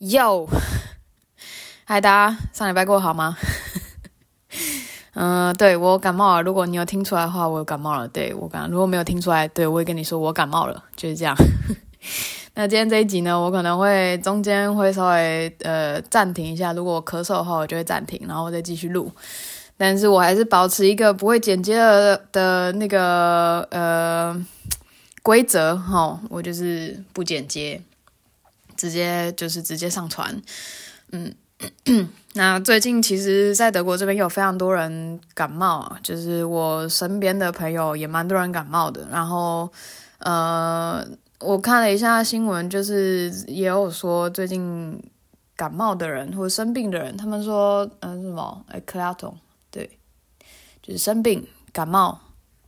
哟，嗨，大家上礼拜过好吗？嗯、对，我感冒了。如果你有听出来的话，我感冒了。对，我感，如果没有听出来，对，我会跟你说我感冒了，就是这样。那今天这一集呢，我可能会中间会稍微呃暂停一下。如果我咳嗽的话，我就会暂停，然后再继续录。但是我还是保持一个不会剪接的的那个呃规则哈，我就是不剪接。直接就是直接上传，嗯，那最近其实，在德国这边有非常多人感冒，就是我身边的朋友也蛮多人感冒的。然后，呃，我看了一下新闻，就是也有说最近感冒的人或者生病的人，他们说，嗯、什么，哎，克拉统，对，就是生病、感冒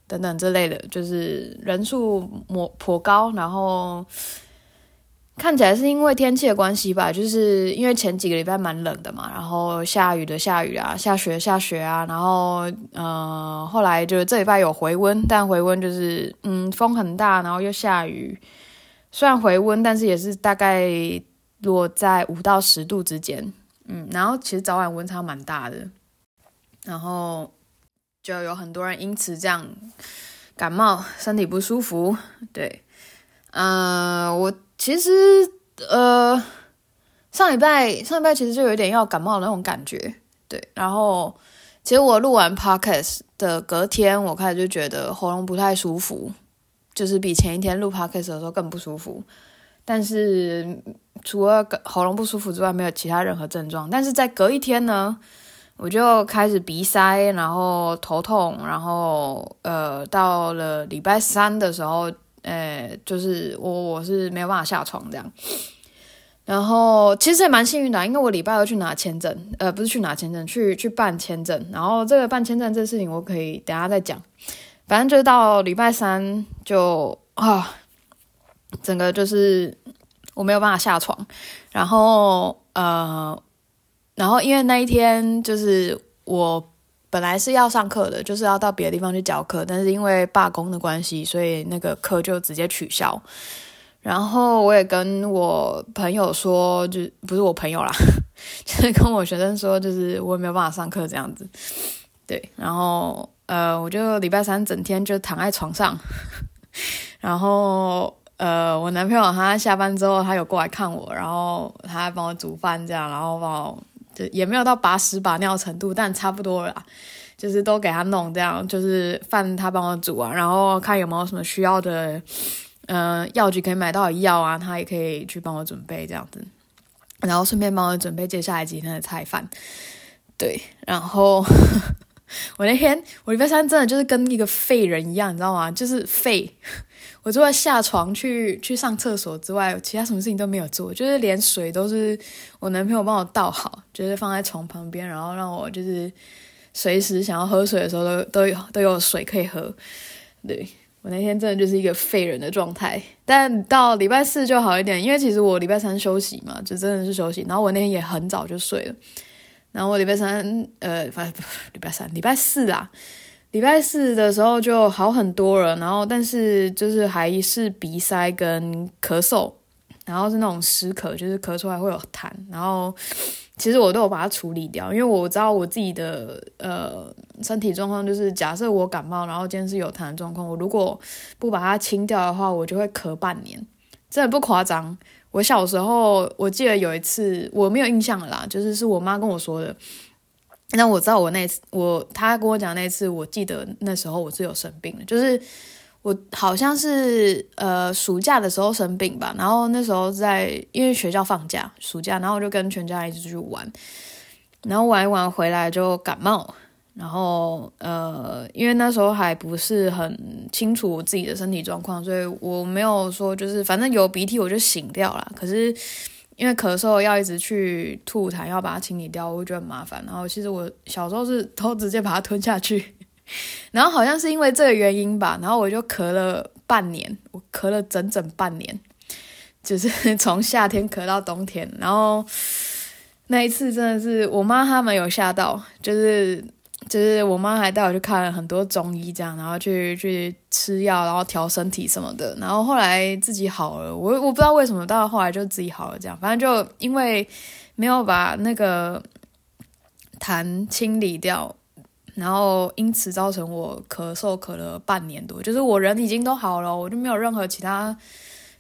等等这类的，就是人数颇颇高，然后。看起来是因为天气的关系吧，就是因为前几个礼拜蛮冷的嘛，然后下雨的下雨啊，下雪下雪啊，然后呃后来就这礼拜有回温，但回温就是嗯风很大，然后又下雨，虽然回温，但是也是大概落在五到十度之间，嗯，然后其实早晚温差蛮大的，然后就有很多人因此这样感冒，身体不舒服，对，嗯、呃，我。其实，呃，上礼拜上礼拜其实就有点要感冒的那种感觉，对。然后，其实我录完 podcast 的隔天，我开始就觉得喉咙不太舒服，就是比前一天录 podcast 的时候更不舒服。但是除了喉咙不舒服之外，没有其他任何症状。但是在隔一天呢，我就开始鼻塞，然后头痛，然后呃，到了礼拜三的时候。呃，就是我我是没有办法下床这样，然后其实也蛮幸运的，因为我礼拜二去拿签证，呃，不是去拿签证，去去办签证，然后这个办签证这事情我可以等下再讲，反正就是到礼拜三就啊，整个就是我没有办法下床，然后呃，然后因为那一天就是我。本来是要上课的，就是要到别的地方去教课，但是因为罢工的关系，所以那个课就直接取消。然后我也跟我朋友说，就不 是我朋友啦，就是跟我学生说，就是我也没有办法上课这样子。对，然后呃，我就礼拜三整天就躺在床上，然后呃，我男朋友他下班之后，他有过来看我，然后他还帮我煮饭这样，然后帮我。也没有到把屎把尿程度，但差不多了啦，就是都给他弄这样，就是饭他帮我煮啊，然后看有没有什么需要的，嗯、呃，药局可以买到的药啊，他也可以去帮我准备这样子，然后顺便帮我准备接下来几天的菜饭，对，然后 我那天我礼拜三真的就是跟一个废人一样，你知道吗？就是废。我除了下床去去上厕所之外，其他什么事情都没有做，就是连水都是我男朋友帮我倒好，就是放在床旁边，然后让我就是随时想要喝水的时候都都有都有水可以喝。对，我那天真的就是一个废人的状态，但到礼拜四就好一点，因为其实我礼拜三休息嘛，就真的是休息，然后我那天也很早就睡了，然后我礼拜三呃，不礼拜三礼拜四啊。礼拜四的时候就好很多了，然后但是就是还是鼻塞跟咳嗽，然后是那种湿咳，就是咳出来会有痰，然后其实我都有把它处理掉，因为我知道我自己的呃身体状况，就是假设我感冒，然后今天是有痰的状况，我如果不把它清掉的话，我就会咳半年，真的不夸张。我小时候我记得有一次我没有印象了啦，就是是我妈跟我说的。那我知道我那次，我他跟我讲那次，我记得那时候我是有生病的，就是我好像是呃暑假的时候生病吧，然后那时候在因为学校放假暑假，然后我就跟全家一起出去玩，然后玩一玩回来就感冒，然后呃因为那时候还不是很清楚我自己的身体状况，所以我没有说就是反正有鼻涕我就醒掉了，可是。因为咳嗽要一直去吐痰，要把它清理掉，我觉得很麻烦。然后其实我小时候是都直接把它吞下去，然后好像是因为这个原因吧，然后我就咳了半年，我咳了整整半年，就是 从夏天咳到冬天。然后那一次真的是我妈他们有吓到，就是就是我妈还带我去看了很多中医，这样，然后去去吃药，然后调身体什么的，然后后来自己好了。我我不知道为什么，到后来就自己好了，这样，反正就因为没有把那个痰清理掉，然后因此造成我咳嗽咳了半年多，就是我人已经都好了，我就没有任何其他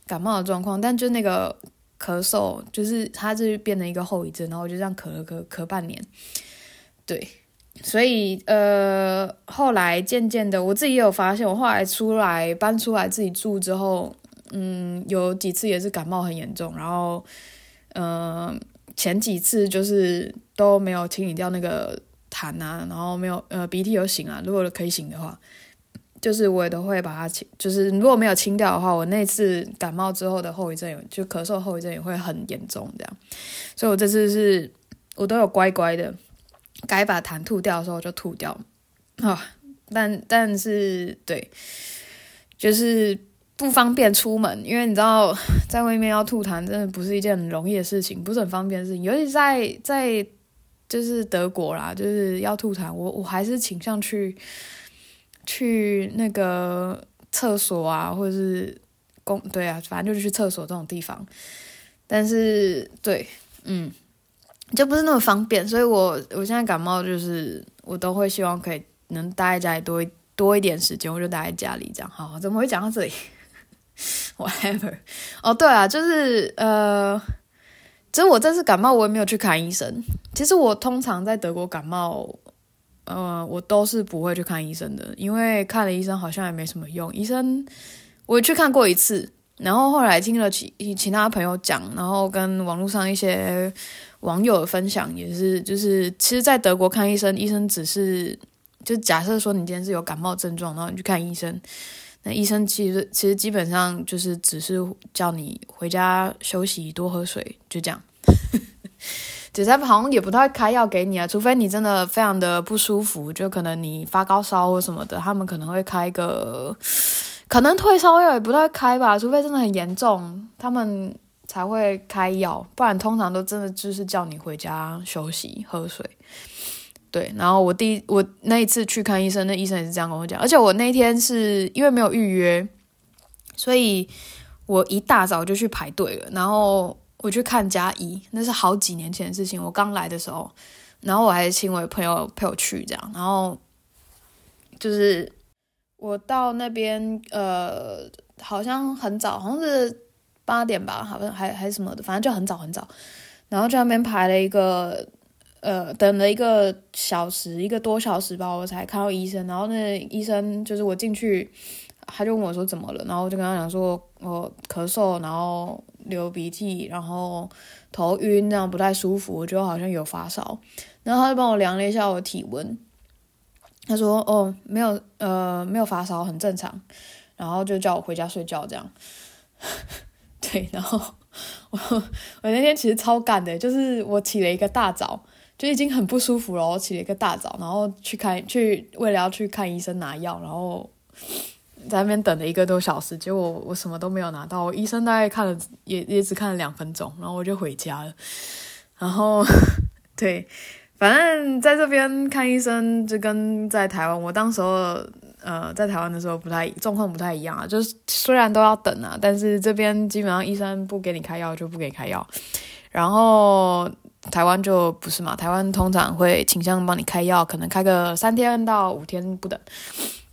感冒的状况，但就那个咳嗽，就是它就变成一个后遗症，然后我就这样咳了咳咳半年，对。所以，呃，后来渐渐的，我自己也有发现，我后来出来搬出来自己住之后，嗯，有几次也是感冒很严重，然后，嗯、呃，前几次就是都没有清理掉那个痰啊，然后没有，呃，鼻涕有擤啊，如果可以擤的话，就是我也都会把它清，就是如果没有清掉的话，我那次感冒之后的后遗症，就咳嗽后遗症也会很严重这样，所以我这次是我都有乖乖的。该把痰吐掉的时候就吐掉，啊，但但是对，就是不方便出门，因为你知道在外面要吐痰真的不是一件很容易的事情，不是很方便的事情，尤其在在就是德国啦，就是要吐痰，我我还是倾向去去那个厕所啊，或者是公对啊，反正就是去厕所这种地方，但是对，嗯。就不是那么方便，所以我我现在感冒就是我都会希望可以能待在家里多多一点时间，我就待在家里这样。好，怎么会讲到这里？Whatever。哦，对啊，就是呃，其实我这次感冒我也没有去看医生。其实我通常在德国感冒，呃，我都是不会去看医生的，因为看了医生好像也没什么用。医生我去看过一次，然后后来听了其其他朋友讲，然后跟网络上一些。网友的分享也是，就是其实，在德国看医生，医生只是就假设说你今天是有感冒症状，然后你去看医生，那医生其实其实基本上就是只是叫你回家休息，多喝水，就这样。只是好像也不太开药给你啊，除非你真的非常的不舒服，就可能你发高烧或什么的，他们可能会开个，可能退烧药也不太开吧，除非真的很严重，他们。才会开药，不然通常都真的就是叫你回家休息、喝水。对，然后我第一我那一次去看医生，那医生也是这样跟我讲。而且我那天是因为没有预约，所以我一大早就去排队了。然后我去看家医，那是好几年前的事情。我刚来的时候，然后我还请我朋友陪我去这样。然后就是我到那边，呃，好像很早，好像是。八点吧，好像还还是什么的，反正就很早很早，然后在那边排了一个，呃，等了一个小时，一个多小时吧，我才看到医生。然后那医生就是我进去，他就问我说怎么了，然后我就跟他讲说我咳嗽，然后流鼻涕，然后头晕，这样不太舒服，我觉得好像有发烧。然后他就帮我量了一下我的体温，他说哦，没有，呃，没有发烧，很正常。然后就叫我回家睡觉这样。对，然后我我那天其实超赶的，就是我起了一个大早，就已经很不舒服了。我起了一个大早，然后去看，去为了要去看医生拿药，然后在那边等了一个多小时，结果我，什么都没有拿到。我医生大概看了也也只看了两分钟，然后我就回家了。然后 对，反正在这边看医生就跟在台湾，我当时候。呃，在台湾的时候不太状况不太一样啊，就是虽然都要等啊，但是这边基本上医生不给你开药就不给你开药，然后台湾就不是嘛，台湾通常会倾向帮你开药，可能开个三天到五天不等，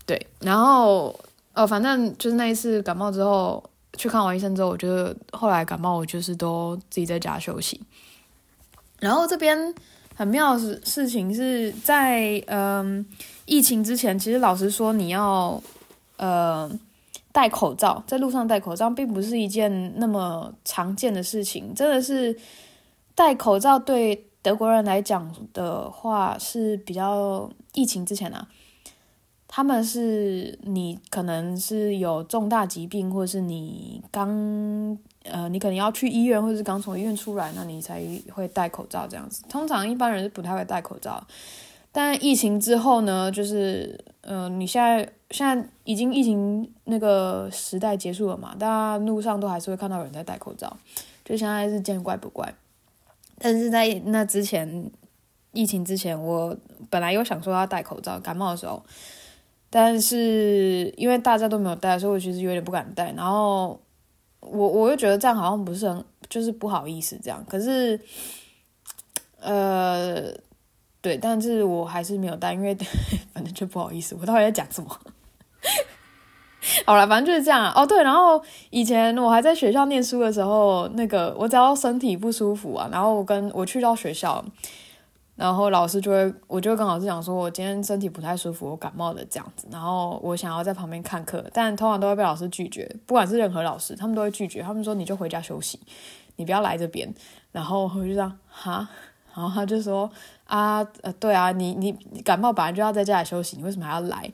对，然后呃，反正就是那一次感冒之后去看完医生之后，我觉得后来感冒我就是都自己在家休息，然后这边很妙的事情是在嗯。疫情之前，其实老实说，你要呃戴口罩，在路上戴口罩，并不是一件那么常见的事情。真的是戴口罩对德国人来讲的话是比较疫情之前啊，他们是你可能是有重大疾病，或者是你刚呃你可能要去医院，或者是刚从医院出来，那你才会戴口罩这样子。通常一般人是不太会戴口罩。但疫情之后呢，就是，嗯、呃，你现在现在已经疫情那个时代结束了嘛，大家路上都还是会看到有人在戴口罩，就现在是见怪不怪。但是在那之前，疫情之前，我本来有想说要戴口罩，感冒的时候，但是因为大家都没有戴，所以我其实有点不敢戴。然后我我又觉得这样好像不是很，就是不好意思这样。可是，呃，对，但是我还是没有带，因为 反正就不好意思。我到底在讲什么？好了，反正就是这样哦。对，然后以前我还在学校念书的时候，那个我只要身体不舒服啊，然后我跟我去到学校，然后老师就会，我就跟老师讲说，我今天身体不太舒服，我感冒的这样子。然后我想要在旁边看课，但通常都会被老师拒绝，不管是任何老师，他们都会拒绝。他们说你就回家休息，你不要来这边。然后我就这样哈，然后他就说啊，呃，对啊，你你感冒本来就要在家里休息，你为什么还要来？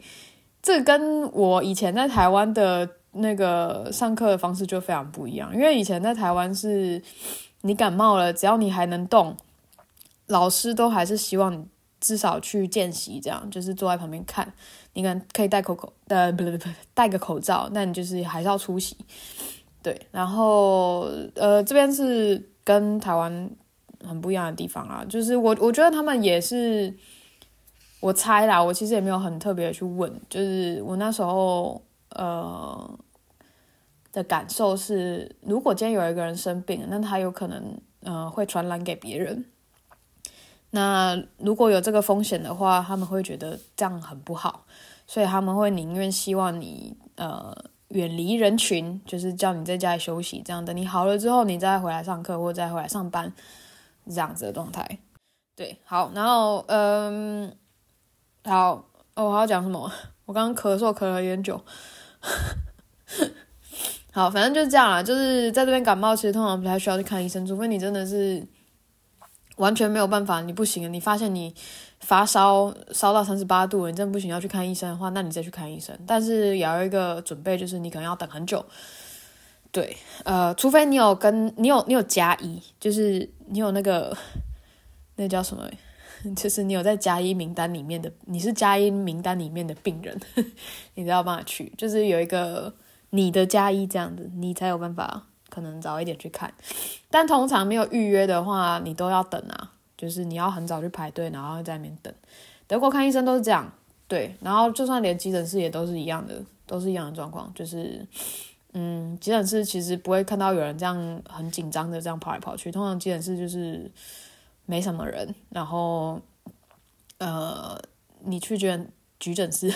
这跟我以前在台湾的那个上课的方式就非常不一样，因为以前在台湾是，你感冒了，只要你还能动，老师都还是希望你至少去见习，这样就是坐在旁边看，你可能可以戴口口呃不不不戴个口罩，那你就是还是要出席，对，然后呃这边是跟台湾很不一样的地方啊，就是我我觉得他们也是。我猜啦，我其实也没有很特别的去问，就是我那时候呃的感受是，如果今天有一个人生病，那他有可能呃会传染给别人。那如果有这个风险的话，他们会觉得这样很不好，所以他们会宁愿希望你呃远离人群，就是叫你在家里休息，这样等你好了之后，你再回来上课或者再回来上班这样子的状态。对，好，然后嗯。好，哦，我还要讲什么？我刚刚咳嗽咳了有点久。好，反正就是这样啦，就是在这边感冒，其实通常不太需要去看医生，除非你真的是完全没有办法，你不行了，你发现你发烧烧到三十八度，你真的不行要去看医生的话，那你再去看医生。但是也要一个准备，就是你可能要等很久。对，呃，除非你有跟你有你有加医，就是你有那个那叫什么？就是你有在加医名单里面的，你是加医名单里面的病人，你才有办法去。就是有一个你的加医这样子，你才有办法可能早一点去看。但通常没有预约的话，你都要等啊。就是你要很早去排队，然后在那边等。德国看医生都是这样，对。然后就算连急诊室也都是一样的，都是一样的状况。就是，嗯，急诊室其实不会看到有人这样很紧张的这样跑来跑去。通常急诊室就是。没什么人，然后，呃，你去急诊急诊室，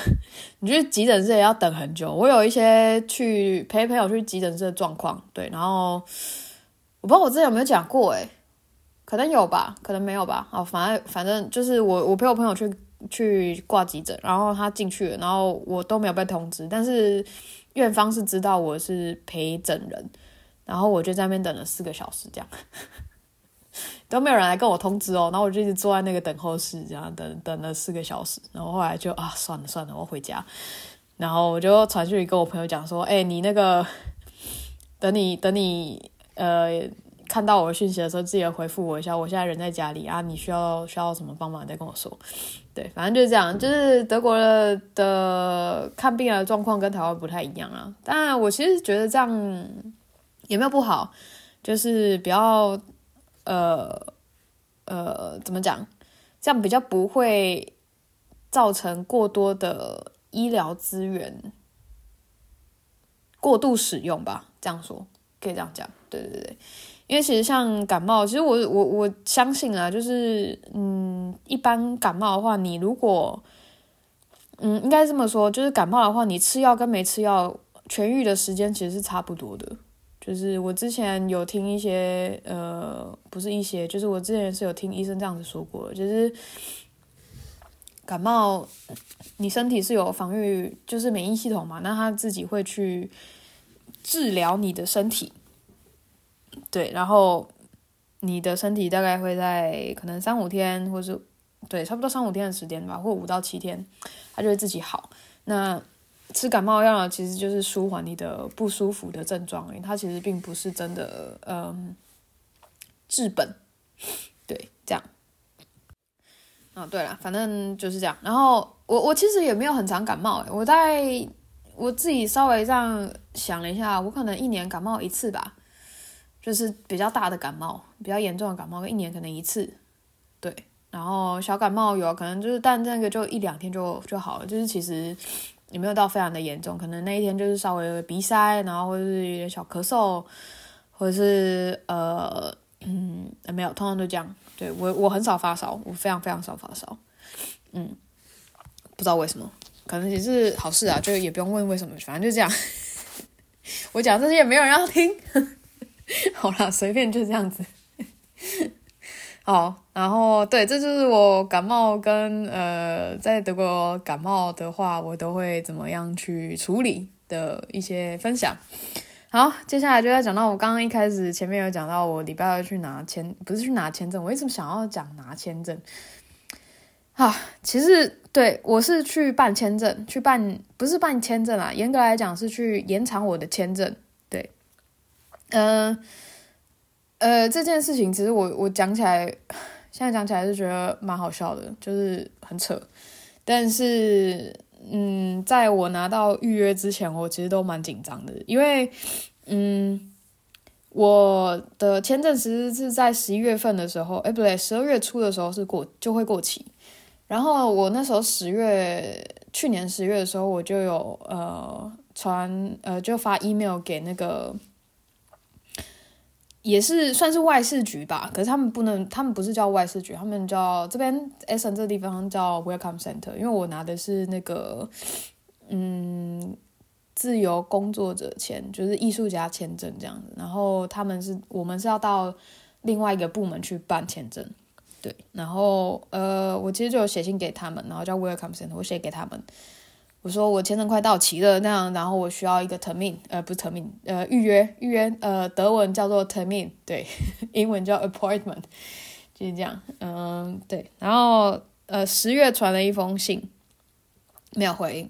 你去急诊室也要等很久。我有一些去陪朋友去急诊室的状况，对，然后我不知道我之前有没有讲过，诶，可能有吧，可能没有吧。哦，反正反正就是我我陪我朋友去去挂急诊，然后他进去了，然后我都没有被通知，但是院方是知道我是陪诊人，然后我就在那边等了四个小时，这样。都没有人来跟我通知哦，然后我就一直坐在那个等候室，这样等等了四个小时，然后后来就啊，算了算了，我回家，然后我就传讯跟我朋友讲说，哎，你那个等你等你呃看到我的讯息的时候，记得回复我一下，我现在人在家里啊，你需要需要什么帮忙再跟我说，对，反正就是这样，就是德国的的看病的状况跟台湾不太一样啊，但我其实觉得这样也没有不好，就是比较。呃呃，怎么讲？这样比较不会造成过多的医疗资源过度使用吧？这样说可以这样讲，对对对。因为其实像感冒，其实我我我相信啊，就是嗯，一般感冒的话，你如果嗯，应该这么说，就是感冒的话，你吃药跟没吃药痊愈的时间其实是差不多的。就是我之前有听一些，呃，不是一些，就是我之前是有听医生这样子说过，就是感冒，你身体是有防御，就是免疫系统嘛，那他自己会去治疗你的身体，对，然后你的身体大概会在可能三五天，或是对，差不多三五天的时间吧，或五到七天，它就会自己好。那吃感冒药其实就是舒缓你的不舒服的症状，它其实并不是真的，嗯，治本，对，这样。啊，对了，反正就是这样。然后我我其实也没有很常感冒，我在我自己稍微这样想了一下，我可能一年感冒一次吧，就是比较大的感冒，比较严重的感冒，一年可能一次，对。然后小感冒有可能就是，但那个就一两天就就好了，就是其实也没有到非常的严重，可能那一天就是稍微鼻塞，然后或者是有点小咳嗽，或者是呃嗯没有，通常都这样。对，我我很少发烧，我非常非常少发烧，嗯，不知道为什么，可能也是好事啊，就也不用问为什么，反正就这样。我讲这些也没有人要听，好啦，随便就这样子。好，然后对，这就是我感冒跟呃，在德国感冒的话，我都会怎么样去处理的一些分享。好，接下来就要讲到我刚刚一开始前面有讲到，我礼拜二去拿签，不是去拿签证，我一直想要讲拿签证。啊，其实对，我是去办签证，去办不是办签证啦，严格来讲是去延长我的签证。对，嗯、呃，这件事情其实我我讲起来，现在讲起来是觉得蛮好笑的，就是很扯。但是，嗯，在我拿到预约之前，我其实都蛮紧张的，因为，嗯，我的签证其实是在十一月份的时候，哎，不对，十二月初的时候是过就会过期。然后我那时候十月，去年十月的时候，我就有呃传呃就发 email 给那个。也是算是外事局吧，可是他们不能，他们不是叫外事局，他们叫这边 Essen 这地方叫 Welcome Center，因为我拿的是那个嗯自由工作者签，就是艺术家签证这样子，然后他们是我们是要到另外一个部门去办签证，对，然后呃我其实就有写信给他们，然后叫 Welcome Center，我写给他们。我说我签证快到期了，那样，然后我需要一个 termin，呃，不是 termin，呃，预约，预约，呃，德文叫做 termin，对，英文叫 appointment，就是这样，嗯，对，然后，呃，十月传了一封信，没有回应，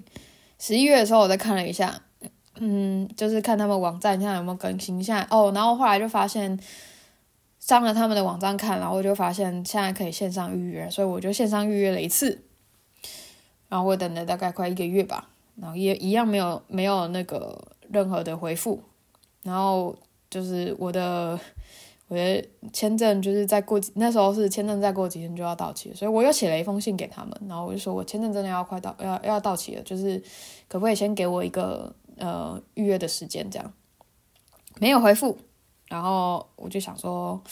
十一月的时候我再看了一下，嗯，就是看他们网站现在有没有更新，现在哦，然后后来就发现上了他们的网站看，然后我就发现现在可以线上预约，所以我就线上预约了一次。然后我等了大概快一个月吧，然后也一样没有没有那个任何的回复，然后就是我的我的签证就是再过几那时候是签证再过几天就要到期，所以我又写了一封信给他们，然后我就说我签证真的要快到要要到期了，就是可不可以先给我一个呃预约的时间这样，没有回复，然后我就想说，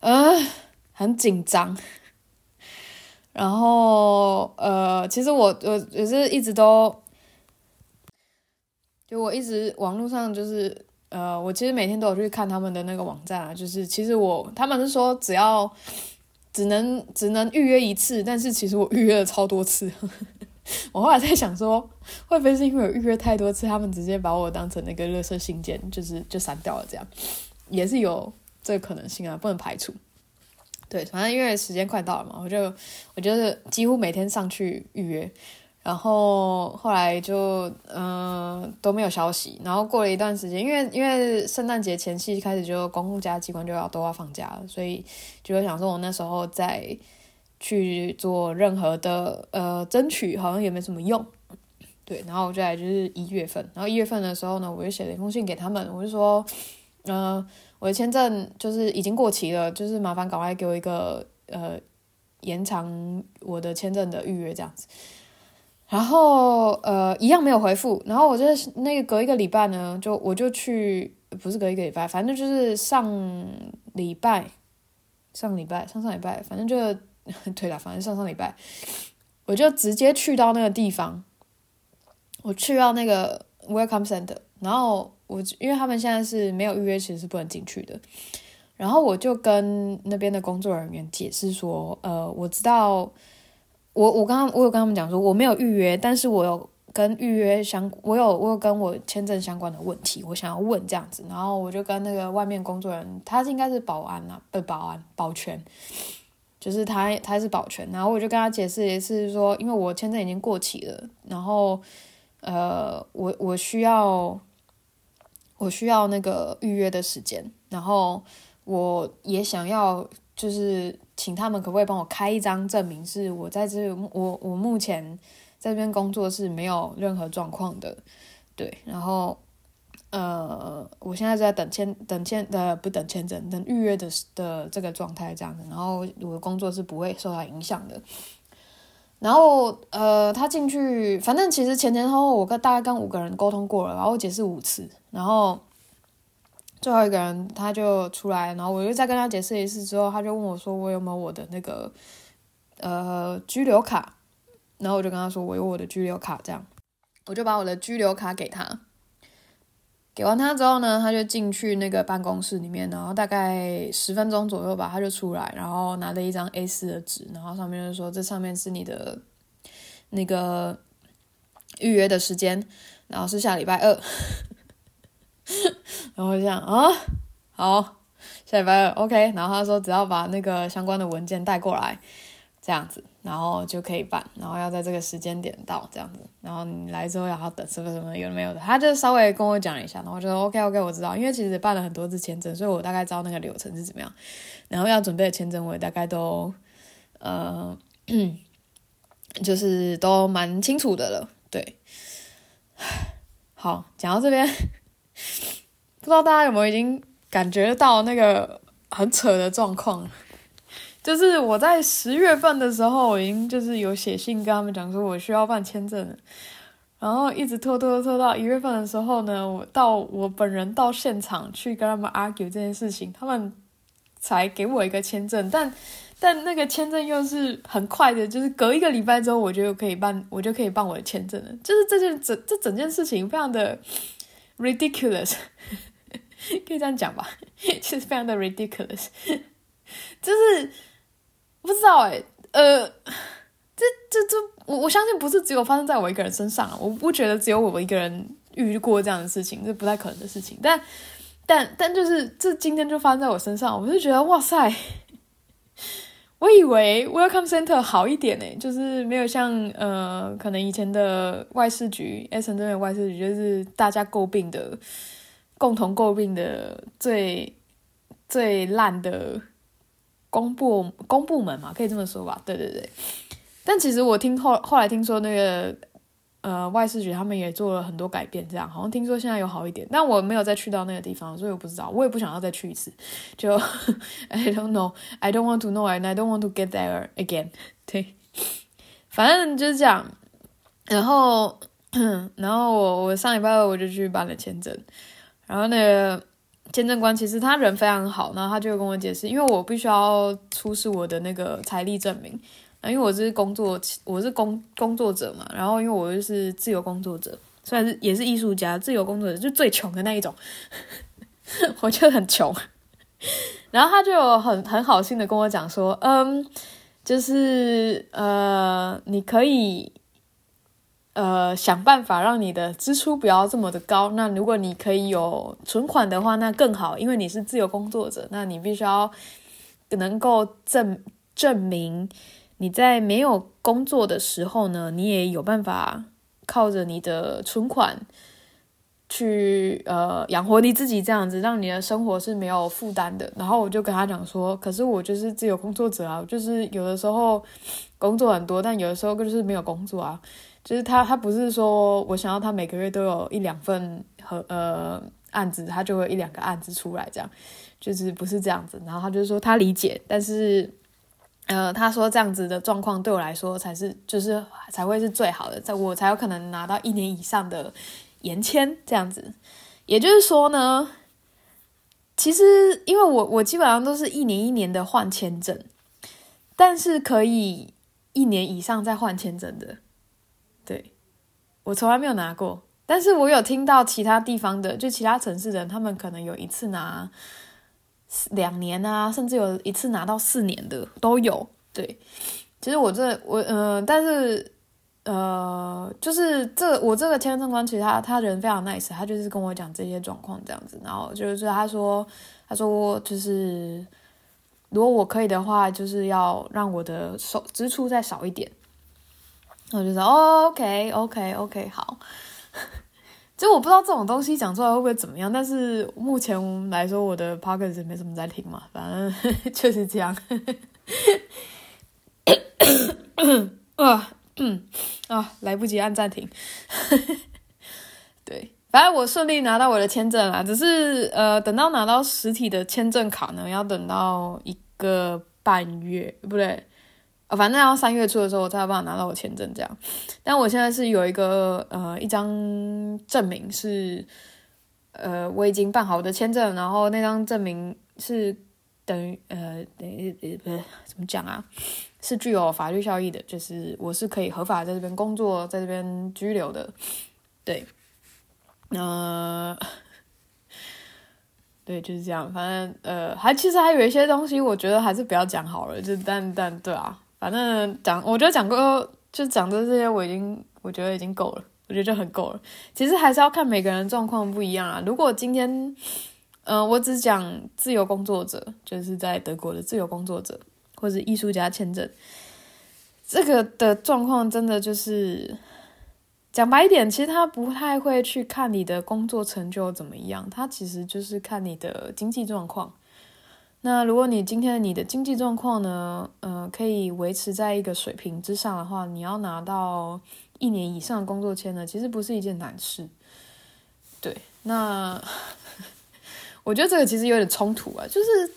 呃，很紧张。然后，呃，其实我我也是一直都，就我一直网络上就是，呃，我其实每天都有去看他们的那个网站啊，就是其实我他们是说只要只能只能预约一次，但是其实我预约了超多次，我后来在想说，会不会是因为我预约太多次，他们直接把我当成那个垃圾信件，就是就删掉了这样，也是有这个可能性啊，不能排除。对，反正因为时间快到了嘛，我就我就是几乎每天上去预约，然后后来就嗯、都没有消息，然后过了一段时间，因为因为圣诞节前夕开始就公共家机关就要都要放假了，所以就想说我那时候再去做任何的呃争取，好像也没什么用。对，然后我就来就是一月份，然后一月份的时候呢，我就写了一封信给他们，我就说嗯。我的签证就是已经过期了，就是麻烦赶快给我一个呃延长我的签证的预约这样子，然后呃一样没有回复，然后我就那个隔一个礼拜呢，就我就去不是隔一个礼拜，反正就是上礼拜上礼拜上上礼拜，反正就 对了，反正上上礼拜我就直接去到那个地方，我去到那个 Welcome Center，然后。我因为他们现在是没有预约，其实是不能进去的。然后我就跟那边的工作人员解释说，呃，我知道，我我刚刚我有跟他们讲说我没有预约，但是我有跟预约相，我有我有跟我签证相关的问题，我想要问这样子。然后我就跟那个外面工作人员，他是应该是保安啊，不保安保全，就是他他是保全。然后我就跟他解释也是说，因为我签证已经过期了，然后呃，我我需要。我需要那个预约的时间，然后我也想要，就是请他们可不可以帮我开一张证明，是我在这我我目前在这边工作是没有任何状况的，对，然后呃，我现在在等签等签、呃、不等签证，等预约的的这个状态这样子，然后我的工作是不会受到影响的。然后呃，他进去，反正其实前前后后我跟大概跟五个人沟通过了，然后解释五次，然后最后一个人他就出来，然后我又再跟他解释一次之后，他就问我说我有没有我的那个呃居留卡，然后我就跟他说我有我的居留卡，这样。我就把我的居留卡给他。给完他之后呢，他就进去那个办公室里面，然后大概十分钟左右吧，他就出来，然后拿了一张 A4 的纸，然后上面就说这上面是你的那个预约的时间，然后是下礼拜二，然后我就想啊，好，下礼拜二 OK，然后他说只要把那个相关的文件带过来。这样子，然后就可以办，然后要在这个时间点到这样子，然后你来之后要等什么什么有的没有的，他就稍微跟我讲一下，然后我就说 OK OK 我知道，因为其实办了很多次签证，所以我大概知道那个流程是怎么样，然后要准备的签证我也大概都呃，就是都蛮清楚的了，对。好，讲到这边，不知道大家有没有已经感觉到那个很扯的状况。就是我在十月份的时候，我已经就是有写信跟他们讲说，我需要办签证，然后一直拖拖拖到一月份的时候呢，我到我本人到现场去跟他们 argue 这件事情，他们才给我一个签证，但但那个签证又是很快的，就是隔一个礼拜之后，我就可以办，我就可以办我的签证了。就是这件整这整件事情非常的 ridiculous，可以这样讲吧，其实非常的 ridiculous，就是。不知道哎、呃，这这这，我我相信不是只有发生在我一个人身上，我不觉得只有我一个人遇过这样的事情，这不太可能的事情。但但但就是这今天就发生在我身上，我就觉得哇塞，我以为 Welcome Center 好一点呢、就是没有像呃，可能以前的外事局 S N 这边外事局就是大家诟病的，共同诟病的最最烂的。公部公部门嘛，可以这么说吧。对对对，但其实我听后后来听说那个呃外事局他们也做了很多改变，这样好像听说现在有好一点。但我没有再去到那个地方，所以我不知道，我也不想要再去一次。就 I don't know, I don't want to know, and I don't want to get there again。对，反正就是这样。然后然后我我上礼拜二我就去办了签证，然后那个。签证官其实他人非常好，然后他就跟我解释，因为我必须要出示我的那个财力证明，因为我是工作，我是工工作者嘛，然后因为我就是自由工作者，虽然是也是艺术家，自由工作者就最穷的那一种，我就很穷，然后他就很很好心的跟我讲说，嗯，就是呃，你可以。呃，想办法让你的支出不要这么的高。那如果你可以有存款的话，那更好，因为你是自由工作者，那你必须要能够证证明你在没有工作的时候呢，你也有办法靠着你的存款去呃养活你自己，这样子让你的生活是没有负担的。然后我就跟他讲说，可是我就是自由工作者啊，就是有的时候工作很多，但有的时候就是没有工作啊。就是他，他不是说我想要他每个月都有一两份和呃案子，他就会一两个案子出来，这样就是不是这样子。然后他就说他理解，但是呃他说这样子的状况对我来说才是就是才会是最好的，在我才有可能拿到一年以上的延签这样子。也就是说呢，其实因为我我基本上都是一年一年的换签证，但是可以一年以上再换签证的。对，我从来没有拿过，但是我有听到其他地方的，就其他城市的人，他们可能有一次拿两年啊，甚至有一次拿到四年的都有。对，其实我这我呃，但是呃，就是这我这个签证官其实他他人非常 nice，他就是跟我讲这些状况这样子，然后就是他说他说就是如果我可以的话，就是要让我的收支出再少一点。我就说、哦、OK，OK，OK，好。其实我不知道这种东西讲出来会不会怎么样，但是目前来说，我的 Podcast 没什么在听嘛，反正 就是这样。啊，啊，来不及按暂停。对，反正我顺利拿到我的签证了，只是呃，等到拿到实体的签证卡呢，要等到一个半月，不对，呃，反正要三月初的时候我才有办法拿到我签证这样。但我现在是有一个呃一张证明是，呃，我已经办好我的签证，然后那张证明是等于呃等于呃不是怎么讲啊，是具有法律效益的，就是我是可以合法在这边工作，在这边居留的，对。呃，对，就是这样。反正呃，还其实还有一些东西，我觉得还是不要讲好了。就但但对啊，反正讲，我觉得讲过就讲的这些，我已经我觉得已经够了，我觉得就很够了。其实还是要看每个人状况不一样啊。如果今天，呃，我只讲自由工作者，就是在德国的自由工作者或者艺术家签证，这个的状况真的就是。讲白一点，其实他不太会去看你的工作成就怎么样，他其实就是看你的经济状况。那如果你今天你的经济状况呢，呃，可以维持在一个水平之上的话，你要拿到一年以上的工作签呢，其实不是一件难事。对，那 我觉得这个其实有点冲突啊，就是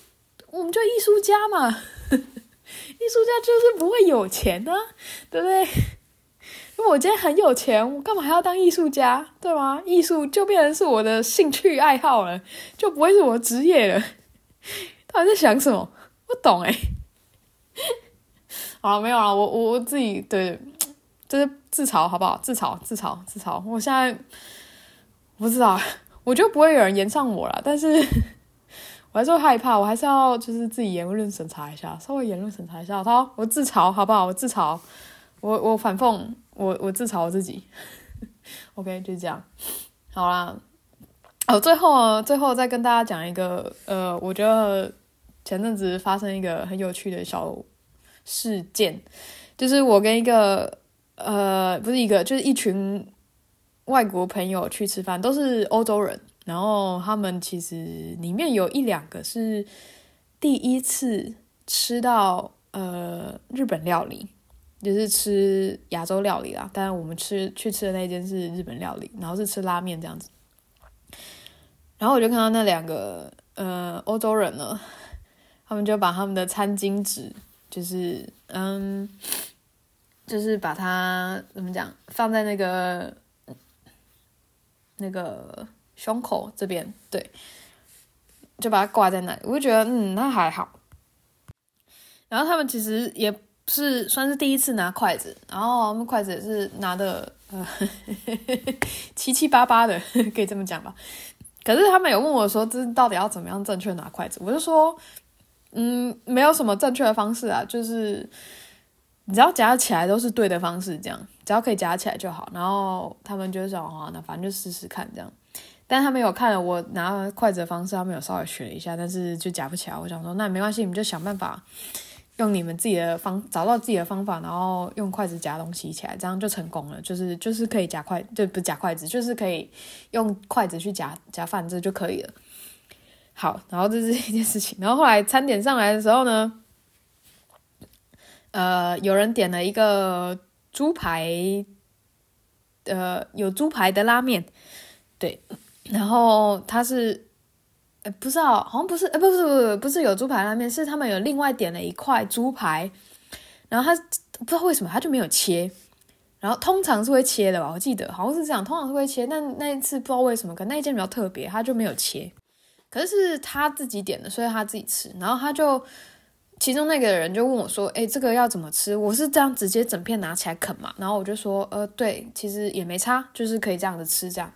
我们就艺术家嘛，艺术家就是不会有钱啊，对不对？因为我今天很有钱，我干嘛还要当艺术家，对吗？艺术就变成是我的兴趣爱好了，就不会是我职业了。他在想什么？不懂哎。好了，没有了，我我我自己对，就是自嘲好不好？自嘲自嘲自嘲。我现在不知道，我就不会有人言上我了，但是 我还是会害怕，我还是要就是自己言论审查一下，稍微言论审查一下。好，我自嘲好不好？我自嘲，我我反讽。我我自嘲我自己，OK，就这样，好啦。哦，最后最后再跟大家讲一个，呃，我觉得前阵子发生一个很有趣的小事件，就是我跟一个呃，不是一个，就是一群外国朋友去吃饭，都是欧洲人，然后他们其实里面有一两个是第一次吃到呃日本料理。就是吃亚洲料理啦，但是我们吃去吃的那间是日本料理，然后是吃拉面这样子。然后我就看到那两个呃欧洲人呢，他们就把他们的餐巾纸，就是嗯，就是把它怎么讲，放在那个那个胸口这边，对，就把它挂在那里。我就觉得嗯，那还好。然后他们其实也。是算是第一次拿筷子，然后他们筷子也是拿的呃 七七八八的，可以这么讲吧。可是他们有问我说，这到底要怎么样正确拿筷子？我就说，嗯，没有什么正确的方式啊，就是你只要夹起来都是对的方式，这样只要可以夹起来就好。然后他们就想，啊，那反正就试试看这样。但他们有看了我拿筷子的方式，他们有稍微学了一下，但是就夹不起来。我想说，那没关系，你们就想办法。用你们自己的方找到自己的方法，然后用筷子夹东西起来，这样就成功了。就是就是可以夹筷，就不夹筷子，就是可以用筷子去夹夹饭，这就可以了。好，然后这是一件事情。然后后来餐点上来的时候呢，呃，有人点了一个猪排，呃，有猪排的拉面，对，然后他是。呃，不知道，好像不是，哎，不是，不是，不是有猪排拉面，是他们有另外点了一块猪排，然后他不知道为什么他就没有切，然后通常是会切的吧，我记得好像是这样，通常是会切，但那一次不知道为什么，可能那一件比较特别，他就没有切，可是他自己点的，所以他自己吃，然后他就其中那个人就问我说，哎，这个要怎么吃？我是这样直接整片拿起来啃嘛，然后我就说，呃，对，其实也没差，就是可以这样子吃这样。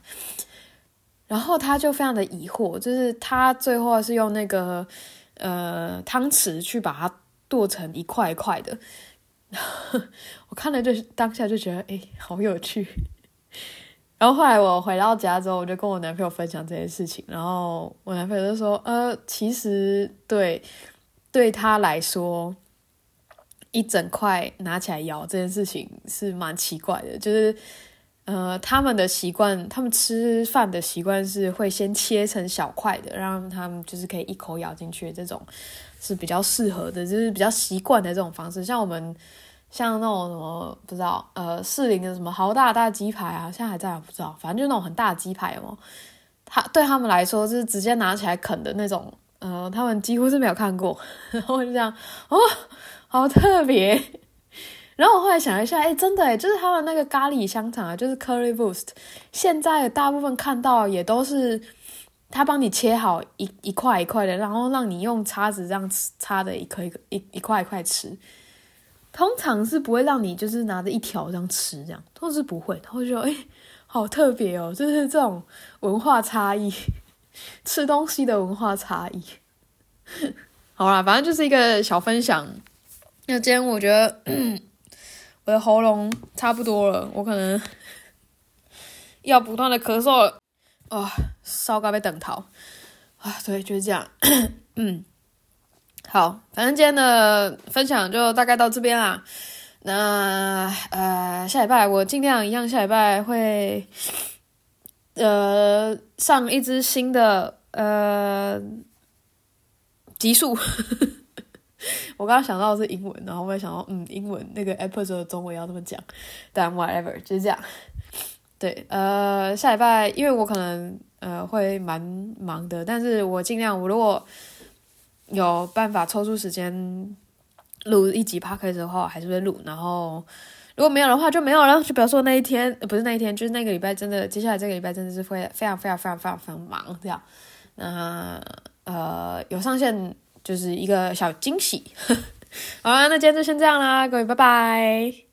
然后他就非常的疑惑，就是他最后是用那个呃汤匙去把它剁成一块一块的。我看了就当下就觉得哎，好有趣。然后后来我回到家之后，我就跟我男朋友分享这件事情，然后我男朋友就说：“呃，其实对对他来说，一整块拿起来咬这件事情是蛮奇怪的，就是。”呃，他们的习惯，他们吃饭的习惯是会先切成小块的，让他们就是可以一口咬进去，这种是比较适合的，就是比较习惯的这种方式。像我们像那种什么不知道，呃，士林的什么豪大大鸡排啊，现在还在不知道，反正就那种很大的鸡排哦，他对他们来说就是直接拿起来啃的那种，呃，他们几乎是没有看过，然后就这样，哦，好特别。然后我后来想了一下，哎，真的哎，就是他们那个咖喱香肠啊，就是 Curry Boost，现在大部分看到也都是他帮你切好一一块一块的，然后让你用叉子这样吃，叉的一颗一颗一一块一块吃。通常是不会让你就是拿着一条这样吃，这样，都是不会。他会说，哎，好特别哦，就是这种文化差异，吃东西的文化差异。好啦，反正就是一个小分享。那今天我觉得。我的喉咙差不多了，我可能要不断的咳嗽了。啊，烧咖被等逃啊！对，就是这样。嗯，好，反正今天的分享就大概到这边啦。那呃，下礼拜我尽量一样，下礼拜会呃上一支新的呃集数。我刚刚想到的是英文，然后我也想到，嗯，英文那个 episode 的中文要这么讲，但 whatever 就是这样。对，呃，下礼拜因为我可能呃会蛮忙的，但是我尽量，我如果有办法抽出时间录一集 p o d c a s 的话，还是会录。然后如果没有的话，就没有了。就比如说那一天，不是那一天，就是那个礼拜，真的接下来这个礼拜真的是会非常非常非常非常非常忙这样。那呃有上线。就是一个小惊喜，好啦，那今天就先这样啦，各位拜拜。